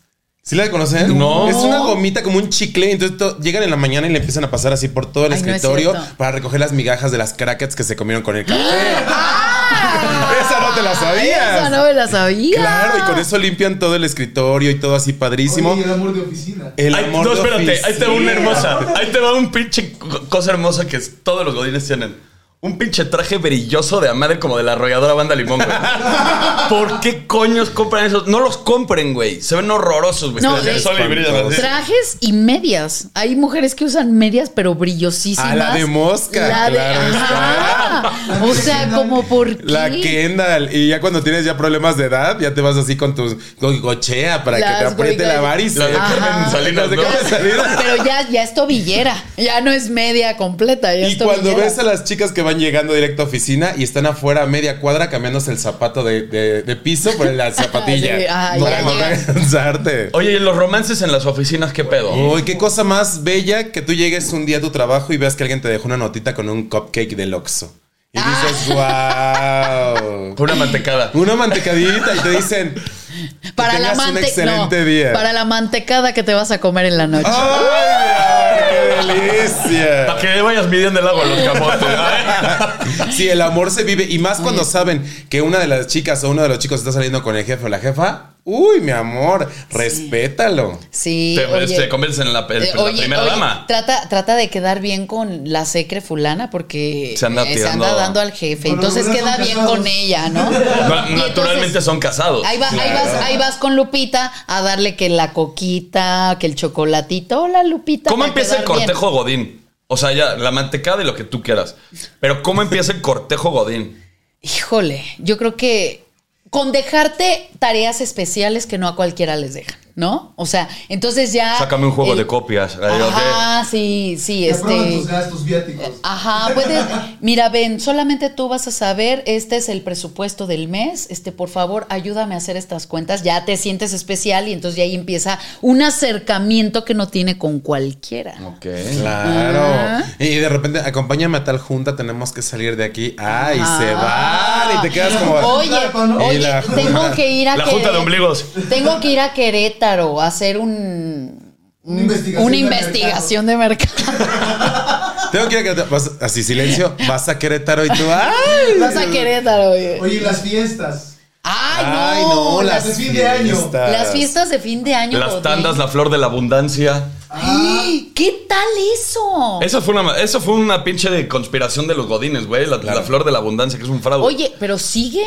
C: ¿Sí la conocen?
A: No.
C: Es una gomita como un chicle. Entonces to- llegan en la mañana y le empiezan a pasar así por todo el
B: Ay, no es
C: escritorio para recoger las migajas de las crackets que se comieron con el café.
B: ¡Ah!
C: Esa no te la sabías.
B: Esa no me la sabía.
C: Claro, y con eso limpian todo el escritorio y todo así padrísimo.
G: Oye, el amor de oficina.
C: El
A: Ay,
C: amor
A: no,
C: de
A: espérate, ahí te va una hermosa. Ahí te va un pinche co- cosa hermosa que todos los godines tienen. Un pinche traje brilloso de a madre como de la arrolladora banda limón, güey. ¿Por qué coños compran esos? No los compren, güey. Se ven horrorosos, güey.
B: No,
A: brillan.
B: Trajes y medias. Hay mujeres que usan medias, pero brillosísimas.
C: Ah, la de mosca,
B: La de-
C: claro
B: Ajá. O sea, como por qué.
C: La Kendall. Y ya cuando tienes ya problemas de edad, ya te vas así con tu con gochea para que te apriete la varice.
A: Las de Carmen Salinas, ¿no?
B: Pero ya, ya es tobillera. Ya no es media completa. Ya
C: Y
B: es
C: cuando ves a las chicas que van llegando directo a oficina y están afuera a media cuadra cambiándose el zapato de, de- de piso por la zapatilla.
B: Sí, ah,
C: para
B: ya
C: no cansarte.
A: Oye, ¿y los romances en las oficinas qué pedo?
C: Uy, qué cosa más bella que tú llegues un día a tu trabajo y veas que alguien te dejó una notita con un cupcake del Oxxo. Y dices, wow.
A: Con una mantecada.
C: Una mantecadita y te dicen,
B: para
C: que
B: la
C: tengas un excelente
B: no,
C: día.
B: Para la mantecada que te vas a comer en la noche.
C: ¡ay, qué delicia!
A: Para que vayas midiendo el agua los camotes.
C: Sí, el amor se vive. Y más cuando saben que una de las chicas o uno de los chicos está saliendo con el jefe o la jefa. Uy, mi amor, respétalo.
B: Sí.
A: Te,
B: oye.
A: te conviertes en la,
B: Eh,
A: la
B: oye,
A: primera
B: oye,
A: dama.
B: Trata, trata de quedar bien con la secre fulana porque
A: Se anda
B: eh,
A: tirando-
B: dando al jefe. Entonces queda bien
G: casados.
B: con ella, ¿no?
A: Naturalmente
B: entonces,
A: son casados.
B: Ahí, va- ahí vas, ahí vas con Lupita a darle que la coquita, que el chocolatito. Hola, Lupita.
A: ¿Cómo
B: para
A: empieza el
B: bien.
A: cortejo Godín? O sea, ya, la mantecada y lo que tú quieras. Pero ¿cómo empieza el cortejo Godín?
B: Híjole, yo creo que con dejarte tareas especiales que no a cualquiera les dejan. ¿No? O sea, entonces ya.
A: Sácame un juego
B: el-
A: de copias.
B: Ajá, sí, sí,
G: Te aprueban
B: este.
G: tus gastos viáticos.
B: Ajá, puedes. Mira, ven, solamente tú vas a saber, este es el presupuesto del mes. Este, por favor, ayúdame a hacer estas cuentas. Ya te sientes especial y entonces ya ahí empieza un acercamiento que no tiene con cualquiera.
A: Ok.
C: Claro.
B: Ajá.
C: Y de repente, acompáñame a tal junta, tenemos que salir de aquí. Ay, se van. Y te quedas como.
B: Oye, oye, tengo que ir a
A: La junta de ombligos.
B: Tengo que ir a Querétaro a hacer un
G: Una investigación
B: una
G: de
B: investigación de mercado.
C: Tengo que ir a Querétaro. Vas- así, silencio. Vas a Querétaro y tú. ¡Ay!
B: Vas a Querétaro. oye.
G: Oye, las fiestas.
B: Ay, no,
C: Ay, no,
B: las,
G: de fin de año.
C: fiestas.
B: las fiestas de fin de año.
A: Las tandas, la flor de la abundancia.
B: ¡Ay! ¿Qué tal eso?
A: Eso fue una, eso fue una pinche de conspiración de los godines, güey. La, la flor de la abundancia, que es un fraude.
B: Oye, pero sigue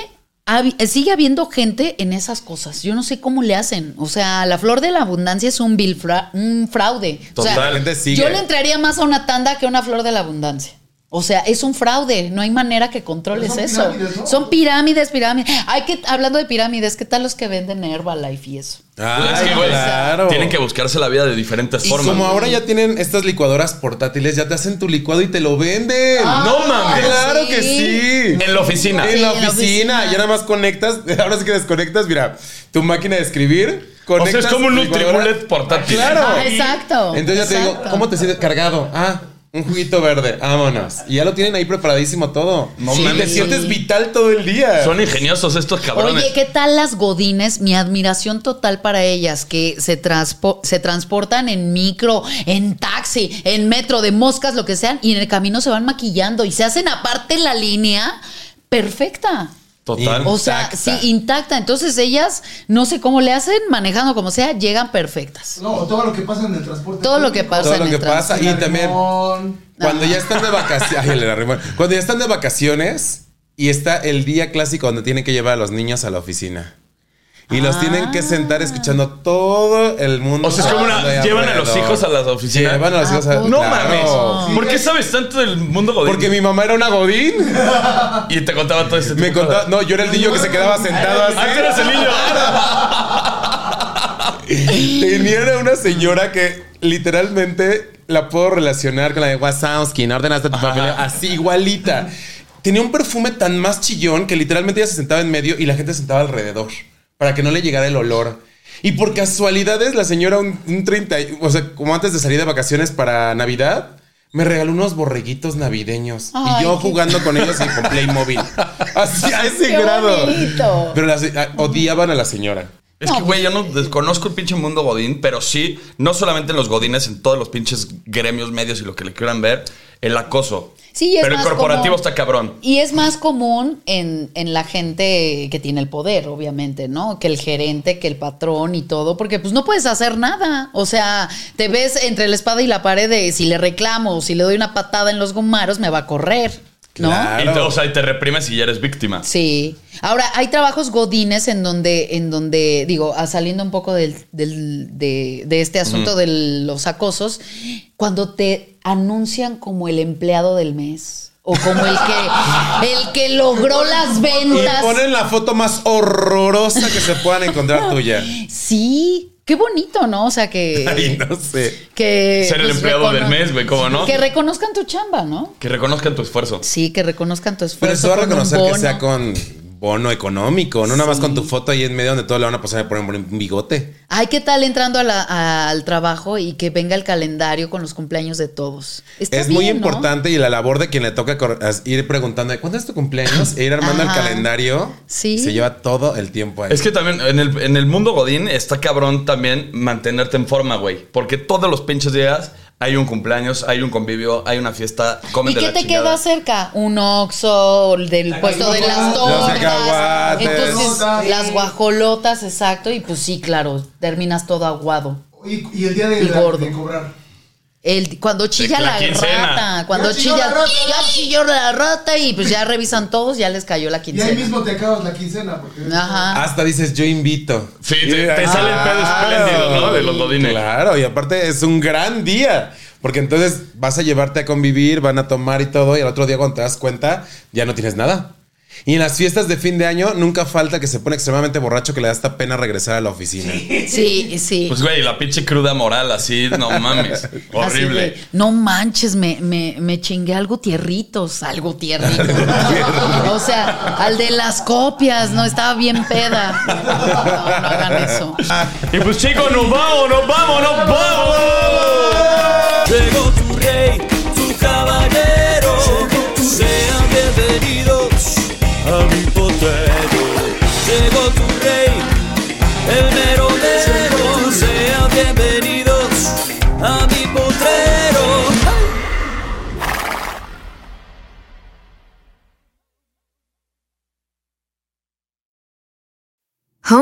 B: sigue habiendo gente en esas cosas. Yo no sé cómo le hacen. O sea, la flor de la abundancia es un, vil fra- un fraude. O sea,
A: Total.
C: La gente sigue.
B: yo le entraría más a una tanda que a una flor de la abundancia. O sea, es un fraude, no hay manera que controles eso.
G: son pirámides, ¿no?
B: Son pirámides, pirámides. Hay que, hablando de pirámides, ¿qué tal los que venden Herbalife y eso?
C: Ay,
A: Es que, güey,
C: claro.
A: Tienen que buscarse la vida de diferentes
C: Y
A: formas.
C: como ahora ya tienen estas licuadoras portátiles, ya te hacen tu licuado y te lo venden.
A: No mames.
C: Claro
B: sí.
C: que sí.
A: En la oficina.
C: En
B: Sí,
C: la
B: en la
C: oficina,
B: oficina.
C: ya nada más conectas, ahora sí que desconectas, mira, tu máquina de escribir,
A: O sea, es como un. Nutribullet portátil.
C: Claro.
B: Ah, exacto.
C: Entonces ya te digo. ¿cómo te sientes cargado? Ah, un juguito verde, vámonos. Y ya lo tienen ahí preparadísimo todo.
A: No
C: y te
A: mames.
C: sientes vital todo el día.
A: Son ingeniosos estos cabrones.
B: Oye, ¿qué tal las godines? Mi admiración total para ellas, que se, transpo- se transportan en micro, en taxi, en metro, de moscas, lo que sean, y en el camino se van maquillando y se hacen aparte la línea perfecta.
A: Total.
B: O sea,
C: Intacta.
B: sí, intacta. Entonces ellas, no sé cómo le hacen, manejando como sea, llegan perfectas.
G: No, todo lo que pasa en el transporte.
B: Todo lo que pasa
C: todo
B: en
C: lo
B: el
C: que pasa. Y también, cuando ya están de vacaciones, cuando ya están de vacaciones y está el día clásico donde tienen que llevar a los niños a la oficina. Y los tienen que sentar escuchando todo el mundo.
A: O sea, es como una. Llevan a los hijos a las oficinas.
C: Llevan a los
B: ¿A
C: hijos a?
A: No
C: Claro.
A: mames. ¿Por qué sabes tanto del mundo godín?
C: Porque mi mamá era una godín.
A: Y te contaba todo este
C: Me
A: tipo de
C: contaba, no, yo era el niño que se quedaba sentado así.
A: Ah, tú eres el niño.
C: Tenía una señora que literalmente la puedo relacionar con la de Wazowski, ¿no ordenaste tu papel? Así, igualita. Tenía un perfume tan más chillón que literalmente ella se sentaba en medio y la gente se sentaba alrededor para que no le llegara el olor. Y por casualidades, la señora, un, un 30, y- o sea, como antes de salir de vacaciones para Navidad, me regaló unos borreguitos navideños.
B: Ay,
C: y yo
B: qué-
C: jugando con ellos y con Playmobil. Así, a ese
B: Qué
C: grado.
B: bonito.
C: Pero las- a- odiaban a la señora.
A: Es que, güey, yo no desconozco el pinche mundo godín, pero sí, no solamente en los godines, en todos los pinches gremios medios y lo que le quieran ver, el acoso.
B: Sí, es
A: Pero el corporativo
B: común.
A: está cabrón.
B: Y es más común en, en la gente que tiene el poder, obviamente, ¿no? Que el gerente, que el patrón y todo, porque pues no puedes hacer nada. O sea, te ves entre la espada y la pared de si le reclamo o si le doy una patada en los gomaros, me va a correr, ¿no?
C: Claro.
A: Y o sea, y te reprimes y ya eres víctima.
B: Sí. Ahora, hay trabajos godines en donde, en donde digo, ah, saliendo un poco del, del- de, de este asunto de los acosos, cuando te anuncian como el empleado del mes o como el que, el que logró las
C: Y
B: ventas.
C: ponen la foto más horrorosa que se puedan encontrar tuya.
B: Sí, qué bonito, ¿no? O sea, que...
C: Ay, no sé.
B: que
A: Ser el
B: pues,
A: empleado del mes, güey, ¿cómo no?
B: Que reconozcan tu chamba, ¿no?
A: Que reconozcan tu esfuerzo.
B: Sí, que reconozcan tu
C: Pero
B: esfuerzo.
C: eso va a reconocer que sea con bono económico, no nada más con tu foto ahí en medio donde todo le van a pasar por un bigote.
B: Ay, ¿qué tal entrando a la- al trabajo y que venga el calendario con los cumpleaños de todos? Está
C: es muy importante y la labor de quien le toca ir preguntando ¿cuándo es tu cumpleaños? E ir armando
B: Ajá.
C: el calendario.
B: Sí.
C: Se lleva todo el tiempo ahí.
A: Es que también en el, en el mundo godín está cabrón también mantenerte en forma, güey. Porque todos los pinches días hay un cumpleaños, hay un convivio, hay una fiesta, comen
B: ¿Y
A: de
B: qué
A: la
B: te
A: chingada.
B: queda cerca? Un oxo, del puesto de las
G: Los
B: tortas.
C: cacahuates.
B: Entonces,
G: Sí.
B: las guajolotas, exacto. Y pues sí, claro, terminas todo aguado.
G: Y, y el día de,
B: Y
G: la-
B: gordo.
G: de cobrar.
B: El, cuando chilla
A: la
B: rata, cuando
G: Ya chilló
B: chilla,
G: la rata.
B: ya chilló la rata y pues ya revisan todos, ya les cayó la
G: Y
B: quincena.
G: ahí mismo te acabas la quincena. Porque
B: Ajá.
C: Hasta dices yo invito.
A: Sí, te- te sale el pedo espléndido, ¿no? De los godines.
C: Claro, y aparte es un gran día. Porque entonces vas a llevarte a convivir, van a tomar y todo, y el otro día cuando te das cuenta, ya no tienes nada. Y en las fiestas de fin de año nunca falta que se pone extremadamente borracho que le da hasta pena regresar a la oficina.
B: Sí, sí.
A: Pues, güey, la pinche cruda moral así, no mames.
B: Así
A: Horrible.
B: de, no manches, me, me, me chingué algo tierritos, algo tierrito. o sea, al de las copias, no estaba bien peda. No, no hagan eso.
A: Y pues chicos, nos vamos, nos vamos, nos vamos.